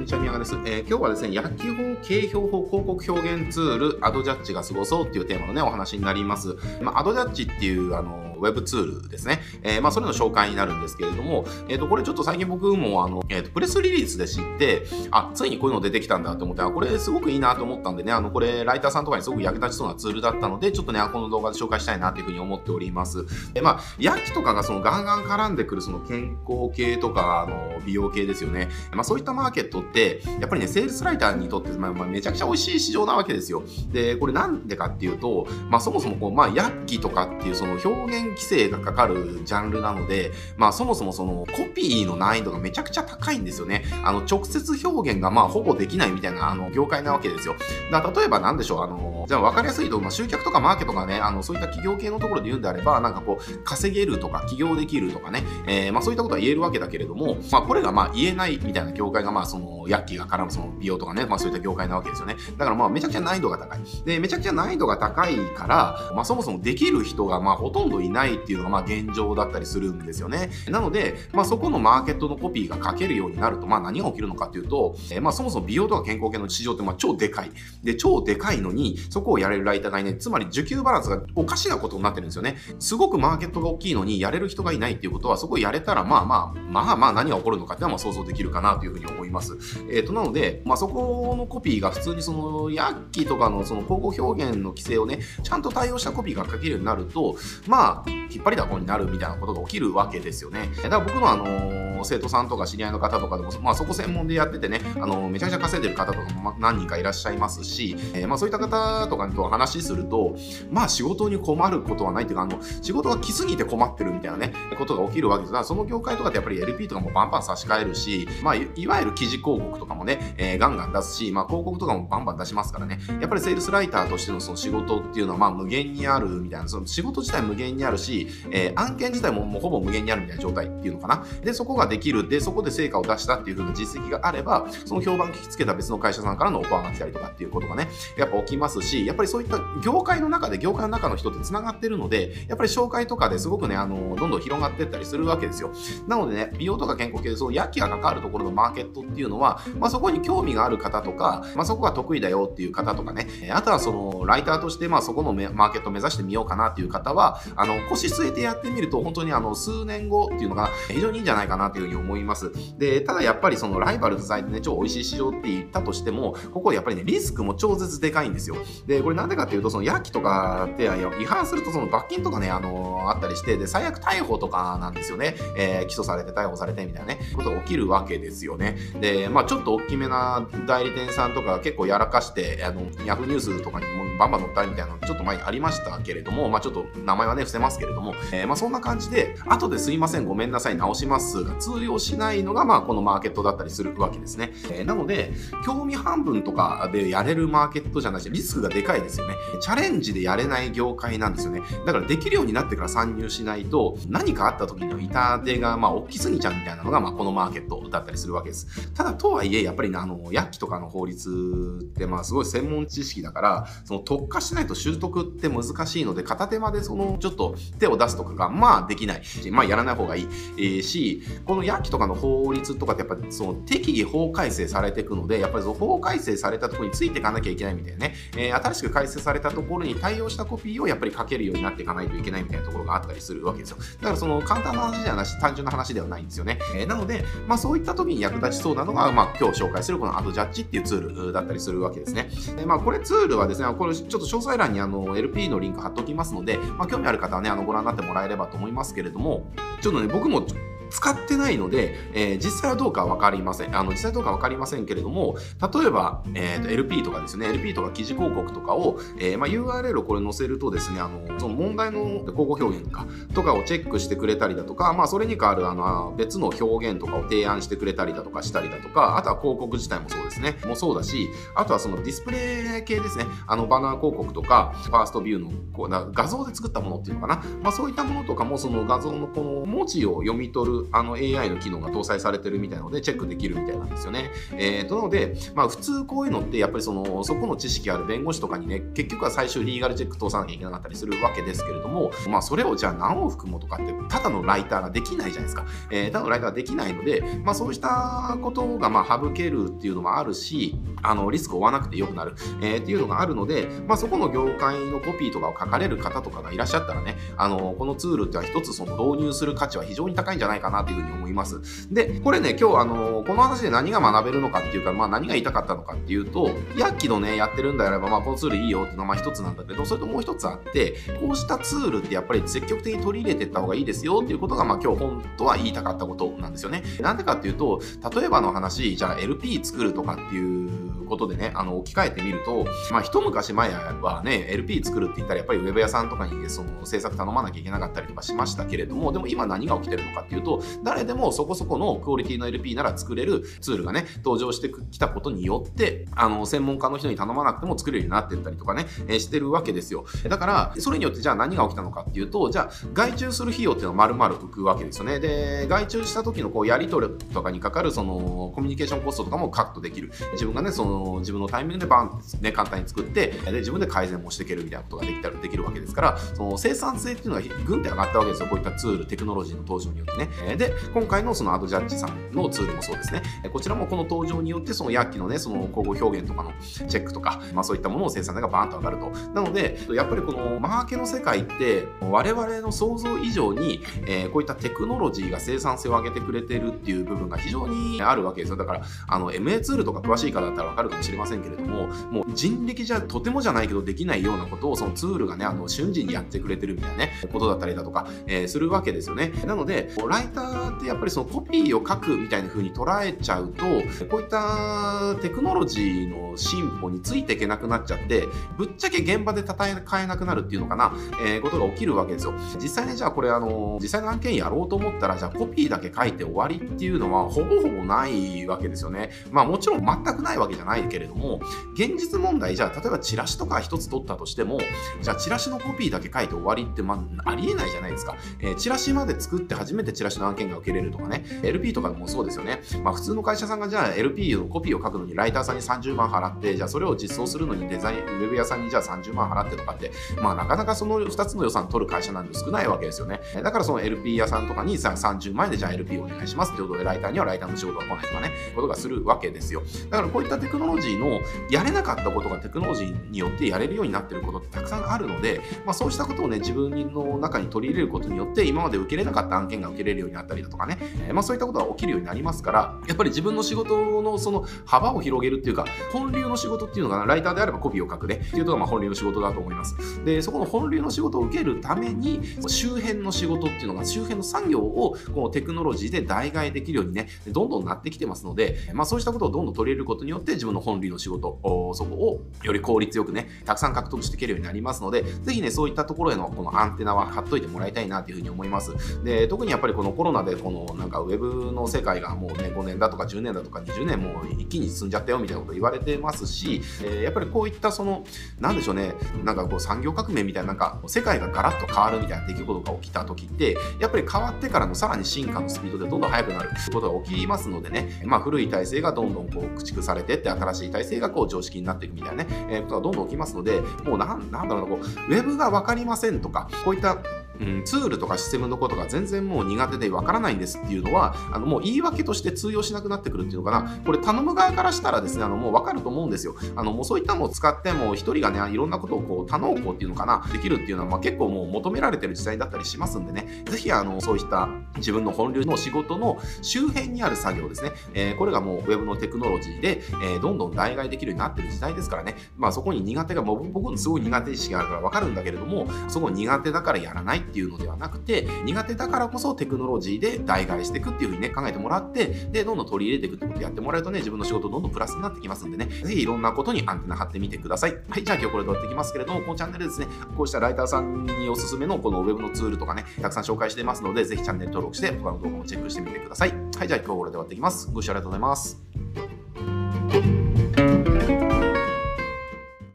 んにちは、宮川です。えー、今日はですね、薬機法、景標法、広告表現ツール、アドジャッジが過ごそうっていうテーマのね、お話になります。まあ、アドジャッジっていう、あの、ウェブツールですね。えー、まあ、それの紹介になるんですけれども、えっ、ー、と、これちょっと最近僕も、あの、えっ、ー、と、プレスリリースで知って、あ、ついにこういうの出てきたんだと思って、あ、これすごくいいなと思ったんでね、あの、これ、ライターさんとかにすごく役立ちそうなツールだったので、ちょっとね、この動画で紹介したいなというふうに思っております。えまあ、薬器とかがそのガンガン絡んでくるその健康系とか、あの、美容系ですよね。まあ、そういったマーケットって、やっぱりね、セールスライターにとって、まあ、まあ、めちゃくちゃ美味しい市場なわけですよ。で、これなんでかっていうと、まあ、そもそもこう、まあ、薬器とかっていうその表現規制がかかるジャンルなので、まあそもそもそのコピーの難易度がめちゃくちゃ高いんですよね。あの直接表現がまあほぼできないみたいなあの業界なわけですよ。だ例えば何でしょう、あの、じゃあ分かりやすいと、まあ、集客とかマーケとかね、あのそういった企業系のところで言うんであれば、なんかこう稼げるとか起業できるとかね、えー、まあそういったことは言えるわけだけれども、まあこれがまあ言えないみたいな業界がまあその薬器が絡むその美容とかね、まあそういった業界なわけですよね。だからまあめちゃくちゃ難易度が高い。で、めちゃくちゃ難易度が高いから、まあそもそもできる人がまあほとんどいないっていうのがまあ現状だったりするんですよね。なので、まあ、そこのマーケットのコピーが書けるようになると、まあ、何が起きるのかというと、えー、まあ、そもそも美容とか健康系の市場ってまあ超でかい。で、超でかいのに、そそこをやれるライターがいない。つまり、需給バランスがおかしなことになってるんですよね。すごくマーケットが大きいのに、やれる人がいないっていうことは、そこをやれたら、まあまあ、まあまあ何が起こるのかっていうのは想像できるかなというふうに思います。えっ、ー、と、なので、まあ、そこのコピーが普通にその、薬器とかのその広告表現の規制をね、ちゃんと対応したコピーが書けるようになると、まあ、引っ張りだこになるみたいなことが起きるわけですよね。だから僕のあのー、生徒さんとか知り合いの方とかでも、まあそこ専門でやっててね、あの、めちゃくちゃ稼いでる方とかも何人かいらっしゃいますし、えー、まあそういった方とかと話すると、まあ仕事に困ることはないっていうか、あの、仕事が来すぎて困ってるみたいなね、ことが起きるわけですが、その業界とかってやっぱり LP とかもバンバン差し替えるし、まあいわゆる記事広告とかもね、えー、ガンガン出すし、まあ広告とかもバンバン出しますからね、やっぱりセールスライターとしてのその仕事っていうのはまあ無限にあるみたいな、その仕事自体無限にあるし、えー、案件自体ももうほぼ無限にあるみたいな状態っていうのかな。で、そこができる。で、そこで成果を出したっていう風な実績があれば、その評判聞きつけた別の会社さんからのオファーが来たりとかっていうことがね、やっぱ起きますし、やっぱりそういった業界の中で、業界の中の人って繋がってるので、やっぱり紹介とかですごくね、あの、どんどん広がってったりするわけですよ。なのでね、美容とか健康系で、そう、薬器が関わるところのマーケットっていうのは、まあそこに興味がある方とか、まあそこが得意だよっていう方とかね、あとはその、ライターとして、まあそこのマーケットを目指してみようかなっていう方は、あの、腰据えてやってみると、本当にあの、数年後っていうのが非常にいいんじゃないかなというふうに思います。で、ただやっぱりそのライバル不在でね、超美味しい市場って言ったとしても、ここやっぱりね、リスクも超絶でかいんですよ。で、これなんでかっていうと、そのヤキとかって違反するとその罰金とかね、あのー、あったりして、で、最悪逮捕とかなんですよね。えー、起訴されて逮捕されてみたいなね、ことが起きるわけですよね。で、まあちょっと大きめな代理店さんとか結構やらかして、あの、ヤフーニュースとかにもバンバン載ったりみたいなのちょっと前にありましたけれども、まあちょっと名前はね、伏せますけれども、えー、まあそんな感じで、後ですいません、ごめんなさい、直しますが通用しないのが、まあこのマーケットだったりするわけですね。えー、なので、興味半分とかでやれるマーケットじゃないし、リスクがでかいですよね。チャレンジでやれない業界なんですよね。だからできるようになってから参入しないと、何かあった時の痛手が、まあ大きすぎちゃうみたいなのが、まあこのマーケットだったりするわけです。ただ、とはいえ、やっぱりね、あの、薬器とかの法律って、まあすごい専門知識だから、その特化しないと習得って難しいので、片手までその、ちょっと手を出すとかが、まあできない、まあやらない方がいい、えー、し、この薬器とかの法律とかってやっぱりその適宜法改正されていくので、やっぱり法改正されたところについていかなきゃいけないみたいなね、えー、新しく改正されたところに対応したコピーをやっぱり書けるようになっていかないといけないみたいなところがあったりするわけですよ。だからその簡単な話ではなし、単純な話ではないんですよね。えー、なので、まあそういった時に役立ちそうなのが、まあ今日紹介するこのアドジャッジっていうツールだったりするわけですね。でまあこれツールはですね、これちょっと詳細欄にあの LP のリンク貼っておきますので、まあ興味ある方はね、あのご覧になってもらえればと思いますけれども、ちょっとね、僕も使ってないので、えー、実際はどうかは分かりません。あの、実際どうか分かりませんけれども、例えば、えーと、LP とかですね、LP とか記事広告とかを、えー、まあ、URL をこれ載せるとですね、あの、その問題の広告表現とか、とかをチェックしてくれたりだとか、まあ、それに代わるあの別の表現とかを提案してくれたりだとかしたりだとか、あとは広告自体もそうですね、もそうだし、あとはそのディスプレイ系ですね、あの、バナー広告とか、ファーストビューのこうな画像で作ったものっていうのかな、まあ、そういったものとかも、その画像のこの文字を読み取るあの AI の機能が搭載されてるみたいなのでチェックできるみたいなんですよね。えー、となので、まあ、普通こういうのってやっぱりそのそこの知識ある弁護士とかにね結局は最終リーガルチェック通さなきゃいけなかったりするわけですけれども、まあ、それをじゃあ何往復もとかってただのライターができないじゃないですか。えー、ただのライターができないので、まあ、そうしたことがまあ省けるっていうのもあるしあのリスクを負わなくてよくなる、えー、っていうのがあるので、まあ、そこの業界のコピーとかを書かれる方とかがいらっしゃったらねあのこのツールっては一つその導入する価値は非常に高いんじゃないかなというふうに思います。でこれね今日あのこの話で何が学べるのかっていうか、まあ、何が言いたかったのかっていうとヤッキのねやってるんであれば、まあ、このツールいいよっていうのはまあ一つなんだけどそれともう一つあってこうしたツールってやっぱり積極的に取り入れていった方がいいですよっていうことが、まあ、今日本当は言いたかったことなんですよね。なんでかっていうと例えばの話じゃあ LP 作るとかっていうことでね、あの、置き換えてみると、まあ、一昔前はね、LP 作るって言ったら、やっぱりウェブ屋さんとかに、その、制作頼まなきゃいけなかったりとかしましたけれども、でも今何が起きてるのかっていうと、誰でもそこそこのクオリティの LP なら作れるツールがね、登場してきたことによって、あの、専門家の人に頼まなくても作れるようになってったりとかね、えー、してるわけですよ。だから、それによってじゃあ何が起きたのかっていうと、じゃあ、外注する費用っていうのは丸々浮くわけですよね。で、外注した時のこう、やり取りとかにかかる、その、コミュニケーションコストとかもカットできる。自分がね、その、自分のタイミングでバンね、簡単に作って、で、自分で改善もしていけるみたいなことができたらできるわけですから、その生産性っていうのがぐんって上がったわけですよ。こういったツール、テクノロジーの登場によってね。で、今回のそのアドジャッジさんのツールもそうですね。こちらもこの登場によって、その薬器のね、その交互表現とかのチェックとか、まあそういったものを生産性がバーンと上がると。なので、やっぱりこのマーケの世界って、我々の想像以上に、えー、こういったテクノロジーが生産性を上げてくれてるっていう部分が非常にあるわけですよ。だから、あの、MA ツールとか詳しい方だったらわかるかもしれませんけれども、もう人力じゃとてもじゃないけどできないようなことをそのツールがね、あの瞬時にやってくれてるみたいなね、ことだったりだとか、えー、するわけですよね。なので、ライターってやっぱりそのコピーを書くみたいな風に捉えちゃうと、こういったテクノロジーの進歩についていけなくなっちゃって、ぶっちゃけ現場で戦えなくなるっていうのかな、えー、ことが起きるわけですよ。実際ね、じゃあこれあの、実際の案件やろうと思ったら、じゃあコピーだけ書いて終わりっていうのはほぼほぼないわけですよね。まあもちろん全くないわけじゃないけれども、現実問題じゃあ例えばチラシとか一つ取ったとしても、じゃあチラシのコピーだけ書いて終わりって、まあ、ありえないじゃないですか。えー、チラシまで作って初めてチラシの案件が受けれるとかね、LP とかでもそうですよね。まあ普通の会社さんがじゃあ LP のコピーを書くのにライターさんに30万払って、じゃあそれを実装するのにデザイン、ウェブ屋さんにじゃあ30万払ってとかって、まあなかなかその2つの予算取る会社なんて少ないわけですよね。だからその LP 屋さんとかにさ30万円でじゃあ LP お願いしますってことでライターにはライターの仕事が来ないとかね、ことがするわけですよ。だからこういったテクノロジーのやれなかったことがテクノロジーによってやれるようになってることってたくさんあるので、まあそうしたことをね、自分の中に取り入れることによって今まで受けれなかった案件が受けれるようになったりだとかね、え、まあそういったことが起きるようになりますから、やっぱり自分の仕事のその幅を広げるっていうか、本流の仕事っていうのがライターであればコピーを書くねっていうのがまあ本流の仕事だと思います。で、そこの本流の仕事を受けるために、周辺の仕事っていうのが、周辺の産業をこのテクノロジーで代替できるようにね、どんどんなってきてますので、まあそうしたことをどんどん取り入れることによって自分の本流の仕事、そこをより効率よくね、たくさん獲得していけるようになりますので、ぜひね、そういったところへのこのアンテナは貼っといてもらいたいなというふうに思います。で、特にやっぱりこのコロナでこのなんかウェブの世界がもうね、5年だとか10年だとか20年も一気に進んじゃったよみたいなこと言われてますし、え、やっぱりこういったその、なんでしょうね、なんかこう産業革命みたいな、なんか世界がガラッと変わるみたいな出来事が起きた時って、やっぱり変わってからのさらに進化のスピードでどんどん速くなることが起きますのでね、まあ古い体制がどんどんこう駆逐されてって新しい体制がこう常識になっていくみたいなね、えー、ことがどんどん起きますので、もうなんなんだろうな、こう、ウェブが分かりませんとか、こういったうん、ツールとかシステムのことが全然もう苦手でわからないんですっていうのは、あのもう言い訳として通用しなくなってくるっていうのかな、これ頼む側からしたらですね、あのもうわかると思うんですよ。あのもうそういったのを使っても、一人がね、いろんなことをこう、多能校っていうのかな、できるっていうのは、まあ、結構もう求められてる時代だったりしますんでね、ぜひあのそういった自分の本流の仕事の周辺にある作業ですね、えー、これがもう Web のテクノロジーで、えー、どんどん代替できるようになってる時代ですからね、まあそこに苦手が、もう僕のすごい苦手意識があるからわかるんだけれども、そこ苦手だからやらない。ってっていうのではなくて、苦手だからこそテクノロジーで代替していくっていうふうにね、考えてもらって、で、どんどん取り入れていくってことやってもらうとね、自分の仕事どんどんプラスになってきますんでね、ぜひいろんなことにアンテナ張ってみてください。はい、じゃあ今日これで終わっていきますけれども、このチャンネルですね、こうしたライターさんにおすすめのこの Web のツールとかね、たくさん紹介してますので、ぜひチャンネル登録して他の動画もチェックしてみてください。はい、じゃあ今日これで終わっていきます。ご視聴ありがとうございます。